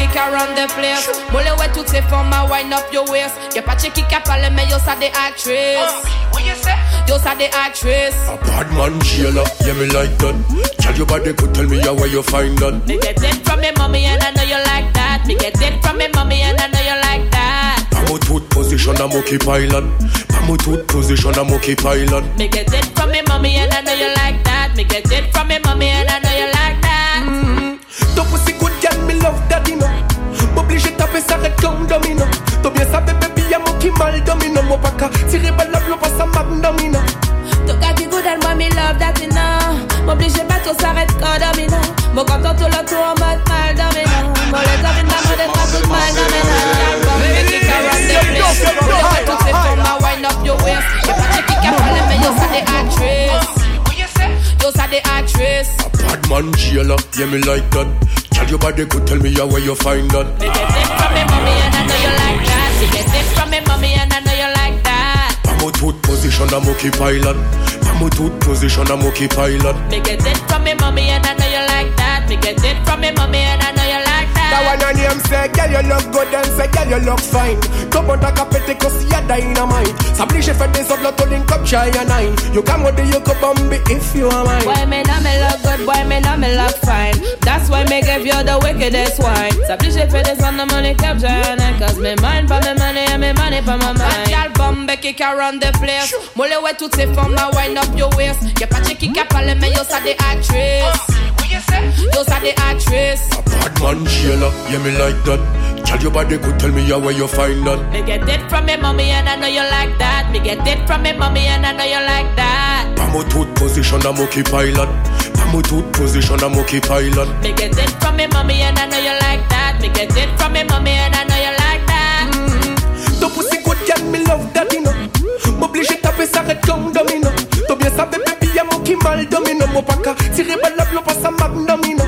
kick around the place. Molle ouais toutes ces formes, wind up your waist. Y'a pas de qui a parlé, mais yo ça des actrices. Oh, what you say? Yo ça des actrices. A bad man jailer, yeah me like that. Tell your body could tell me how where you find that. Me get it from me mommy and I know you like that. Me get it from me mommy and I know you like that. I'm out tooth position, I'm okay pilot. I'm out tooth position, I'm okay pilot. Me get it from me mommy and I know you like that. Me get it from me mommy and I know you like that. Mm-hmm. Ton pussy good girl, me love daddy no. M'oblige taper ça red comme domino. T'as bien sabe baby, y'a mon qui mal domino. Mon paka, tirer balle la pas ça m'a domino. Ton gars qui good and moi me love daddy no. M'oblige pas tout ça red comme domino. Mon content tout le tour en mode mal domino. Mon les hommes n'a pas d'être pas tout mal domino. Make it around the place. Let tout c'est for my wind up your waist. Y'a pas de qui a parlé mais yo ça des actrices. Yo ça des actrices. A bad man jailer, yeah me like that. Tell your body could tell me where you find that. Me get it from me mommy and I know you like that. Me get it from me mommy and I know you like that. I'm out tooth position, I'm okay pilot. I'm out tooth position, I'm okay pilot. Me get it from me mommy and I know you like that. Me get it from me mommy and I know that. That one on him say, girl you look good and say, girl you look fine. Come on, like a petty cause you're dynamite. S'oblige fait des autres to link up shy and nine. You come with the you could bomb if you are mine. Boy, me know me look good, boy, me know me look fine. That's why me give you the wickedest wine. S'oblige fait des on the money cap shy and nine. Cause me mind for me money and me money for my mind. Girl, bombe kick around the place. Molle ouais toutes ces formes, now wind up your waist. Y'a pas de qui a parlé, mais yo ça des actrices. Yo ça des actrices. A bad man jailer, yeah me like that. Tell your body could tell me how where you find that. Me get it from me mommy and I know you like that. Me get it from me mommy and I know you like that. I'm out tooth position, I'm okay pilot. I'm out tooth position, I'm okay pilot. Me get it from me mommy and I know you like that. Me get it from me mommy and I know you like that. Mm. Ton pussy good girl, me love daddy no. M'oblige taper ça red comme domino. T'as bien sabe baby, y'a mon qui mal domino. Mon paka, tirer balle la pas ça m'a domino.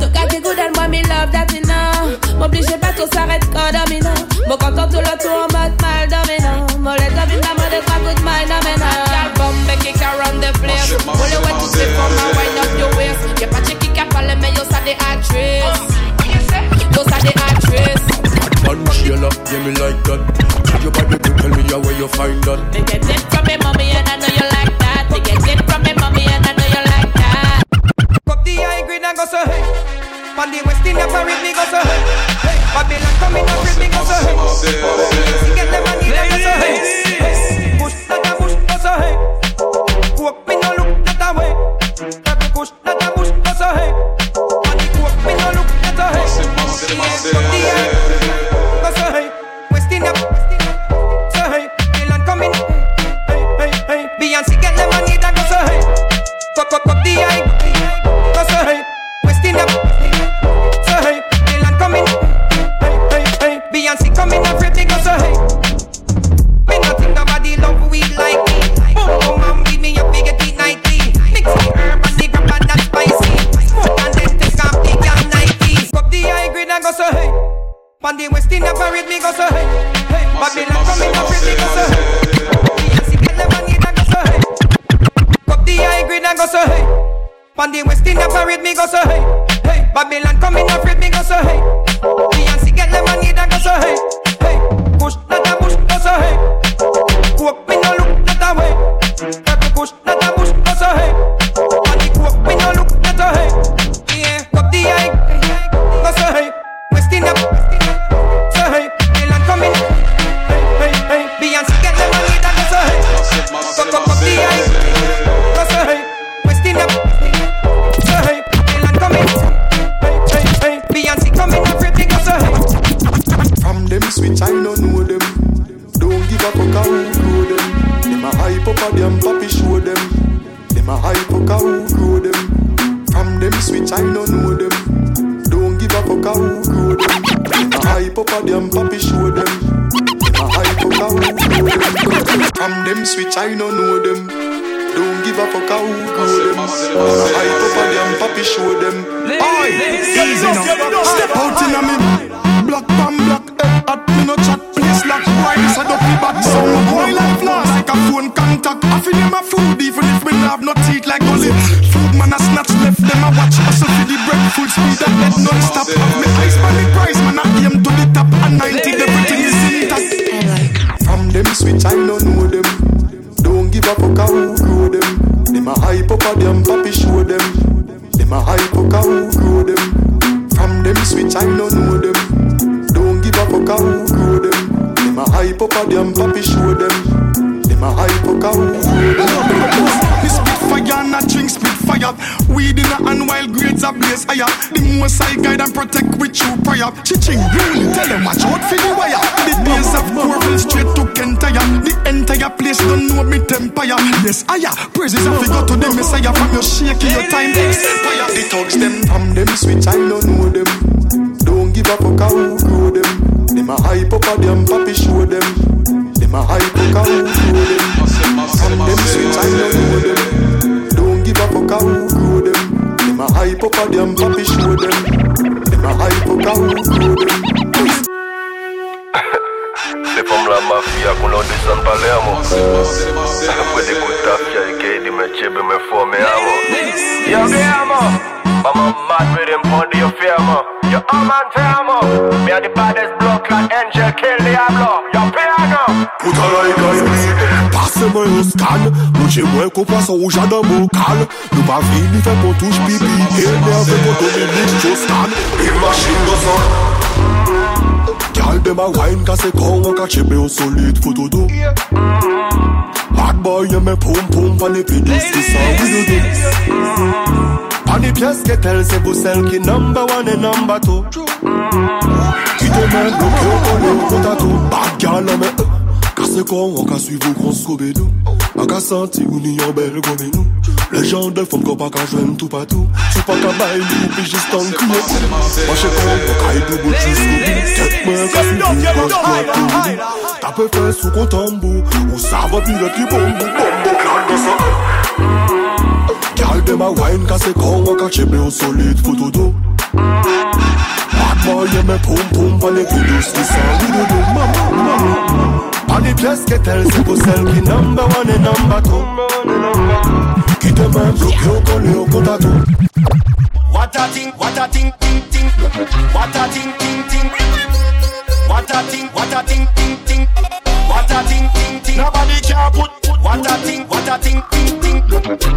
Ton gars qui good and moi me love that you know M'oblige pas tout s'arrête quand domino Mon content tout le tour en mode mal domino Mon les hommes in mode est pas good mal domino Girl bombe kick around the place. Molle ouais tout c'est for my wind up your waist. Y'a pas de qui a parlé mais yo ça des actrices. Yo ça des actrices. Bad man jailer, yeah me like that. Tell your body could tell me where you find that. Go so hey. On the west India parade go so hey. Babylon coming up with me go so hey. On the West India parade me go so hey. Hey, Babylon coming up me go so hey. Beyonce get them money and go so hey. Up the high grade and go so hey. On the West India parade me go so hey. Hey, Babylon coming up me go so hey. Beyonce get them money and go so hey. Hey, push that a push go so hey. Coke me no look that a way. Every push that a Don't a who grow them. Them a hype up a them, papi show them. Them a hype up a who grow them. From them switch, I don't know them. Don't give a fuck how who grow them. Them a hype up a them, papi show them. Them a hype up a who grow them. From them switch, I don't know them. Don't give a fuck how who grow them. Them a hype up a them, papi show them. Oi, easy now. Step out in a me black Them a hype up a them papi show them. Them a hype up a who grow them. From them switch I don't know them. Don't give up a who grow them. Them a hype up a them papi show them. Them a hype up a who grow them. Fire and I drink spit fire. Weed in a hand while grades are blaze higher. The most I guide and protect with you prior. Chiching rule, tell them watch out for the wire. The days of don't know me empire. Yes, higher. Praises have go to the Messiah from your shaking your time expire. The thugs them from them switch I don't know them. Don't give a fuck who grow them. Them a hype up a them papi show them. Them a hype up a who grow them. From them switch I don't know them. Don't give a fuck who grow them. Them a hype up a them papi show them. Them a hype up a who grow them. C'est comme la mafia qu'on a descend Palermo Puede kutafia ikaidi mechebe mefome amo. Yo amo. I'm a mad rhythm for the fear Yo I'm on famo Me are the baddest blood clot angel kill Diablo Yo piano Put a like a speed Passe-moi un scan. Nous j'ai moins qu'on passe au jardin vocal Nous pas fini fait qu'on touche pipi Énervé qu'on Dominique Jostan Une machine de sang Girl dem a wine ka se kon an ka chebe ou solide photo do. Bad boy yon men poum poum pan e pedis ki san wido do Pan e piyes ke tel se pou sel ki number one e number two. Ki te men bloke ou kon ou konta tou Bad girl Ka se kon an ka suiv ou kons koube nou. An ka santi ou ni yon bel gome nou. Le jan del fon kon pa ka jwen tou patou. Sou pa ka bay nou pi jistan kriye Mache kon an ka yi doubo jous koube Ket men ka suiv ou kons koube nou. Tape fè sou kontambo Ou sa va piret ki bombo Bombo klan de sa. Kal dem a wine ka se kon an ka chepe ou solide foto do Bad boy yon men poum poum pan le videos ki san wido do do Mama, mama Pan the pièce que tel c'est pour celle qui number one et number two te met bloqué au collé au compte à tout What a thing, what a thing, ting ting. What a thing, ting ting. What a thing, what a thing, ting ting. What a thing, ting ting. Nobody can put. What a thing, what a thing, ting ting.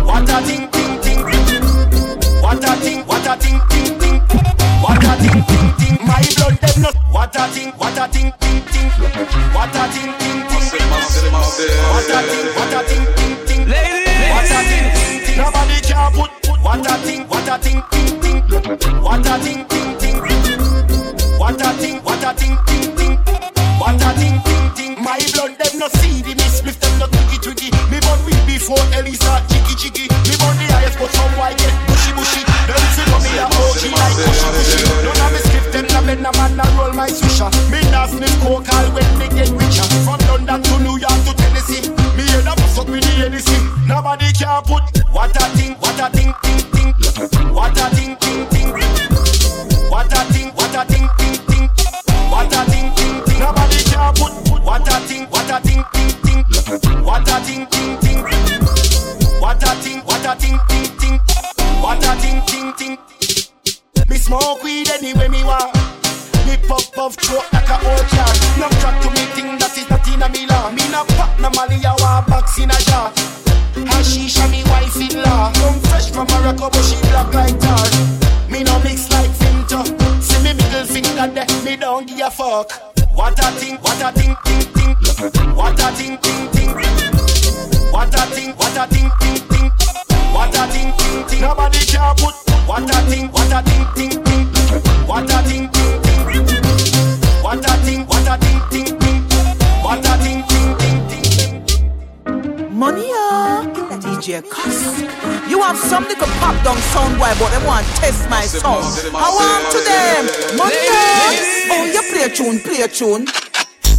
What a thing, ting What a thing, what a thing, ting ting. What a thing, ting ting. What a thing, what a thing, ting ting. What a thing, ting ting. Nobody can put. What a thing, what a thing, ting ting. What a thing, ting ting. Me nah sniff coke all when me get richer. From London to New York to Tennessee. Me head up fuck with the Hennessy. Nobody can put what a thing, what a thing, ting me law. Me no pop no Mali box in a jar. Hashisha me wife in law. Come fresh from Morocco but she black like tar. Me no mix like Finto. See me middle finger there, me don't give a fuck. What a thing, what a thing, ting ting. What a thing, ting ting. What a thing, what a thing, ting ting. What a thing, ting ting. Nobody can put. What a thing, what a thing, ting some little pop down sound boy, but they want to test my sound. I want to them. Money up. Oh, you play a tune, play a tune.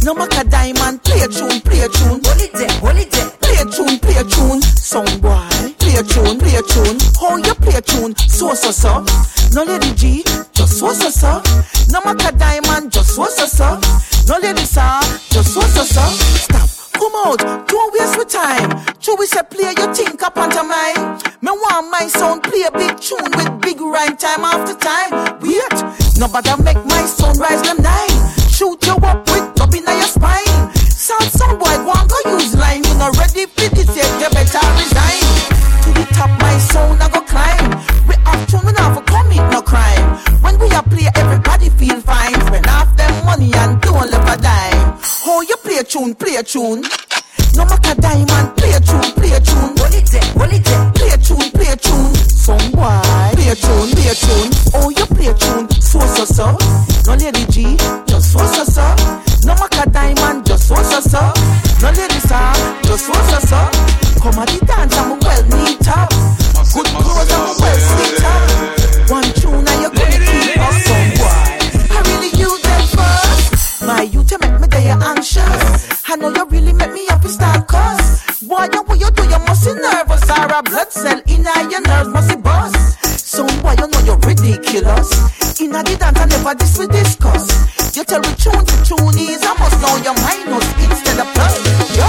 No matter diamond, play a tune, play a tune. Hold it there, hold it there. Play a tune, play a tune. Sound boy, play a tune, play a tune. How you play a tune? So so so. No lady G, just so so so. No matter diamond, just so so so. No lady sir, just so so so. Stop, come out, don't we yes with time. True, we say play your think up onto Me want my sound play a big tune with big rhyme time after time. Wait, nobody make my sound rise them a blood cell in your nerves must be bust. Some boy, you know you're ridiculous. In a the dance, I never this we discuss. You tell me tune to tune is, I must know your minus instead of plus. Yo,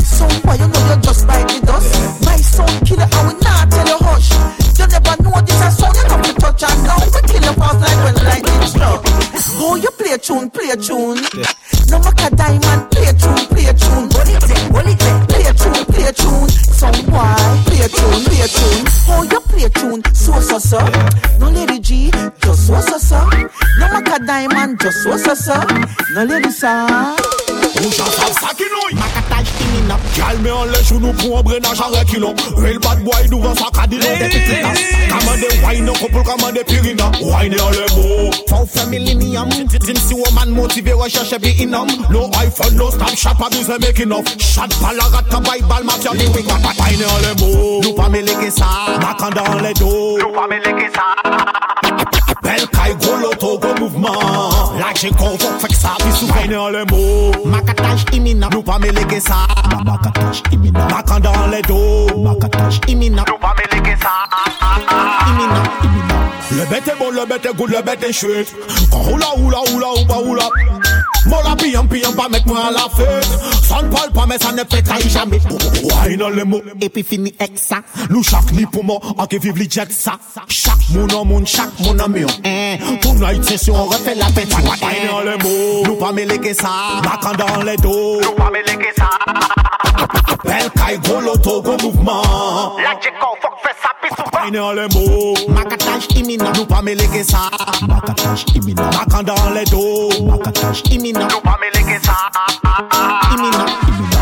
some boy, you know you're just like the dust. My son killer, I will not tell you hush. You never know this a song you have to touch and now we kill your fast like when lightning struck. Oh, you play a tune, play a tune. No matter diamond, play a tune, play a tune. It there, it. Play a tune, play a tune. Some boy, play a tune, play a tune. Oh, you play a tune, so so so. No lady G, just so so so. No matter diamond, just so so so. No lady sir. Rouge à ça qui nouille Macatage imminent Calme en les genoux pour un brenage en reculons Real bad boy devant sa cadine des petites tasses Commande wine au couple commande pirina Wine en les mots Faux millennium Din si woman motivé recherche be inum No iPhone, no stop shop, abuse making off Shot palarata, Bible, mafia, the wing Wine en les mots Nous pas mêler ça Macan dans les dos Nous pas mêler ça Bel caille, gros loto, gros mouvement La j'ai convoque, fait que ça, puis souvent Wine en les mots Macatage imminent Nous pas mêler ça Macatage imminent Macan dans les dos Macatage imminent Nous pas Le bête est bon, le bête est good, le bête est chouette. Quand oula, oula, oula, oula, oula. Mon la pillant, pillant, pas mettre moi à la fête. Ça ne parle pas, mais ça ne fait trahir jamais. Wine dans les mots. Et puis fini avec ça Nous chaque ni pour moi, en qui vive les jet ça. Chaque mon en monde, chaque mon ami. Pour night session, on refait la fête. Wine Hein dans les mots. Nous pas mêler ça Macan dans les dos. Nous pas mêler ça. Belle caille, gros loto, gros mouvement. La j'ai convoque, fait ça, puis souvent. Wine dans les mots. Macatage imminent Nous pas mêler ça. Macatage imminent Macan dans les dos. Macatage imminent Nous pas mêler ça. Imminent Imminent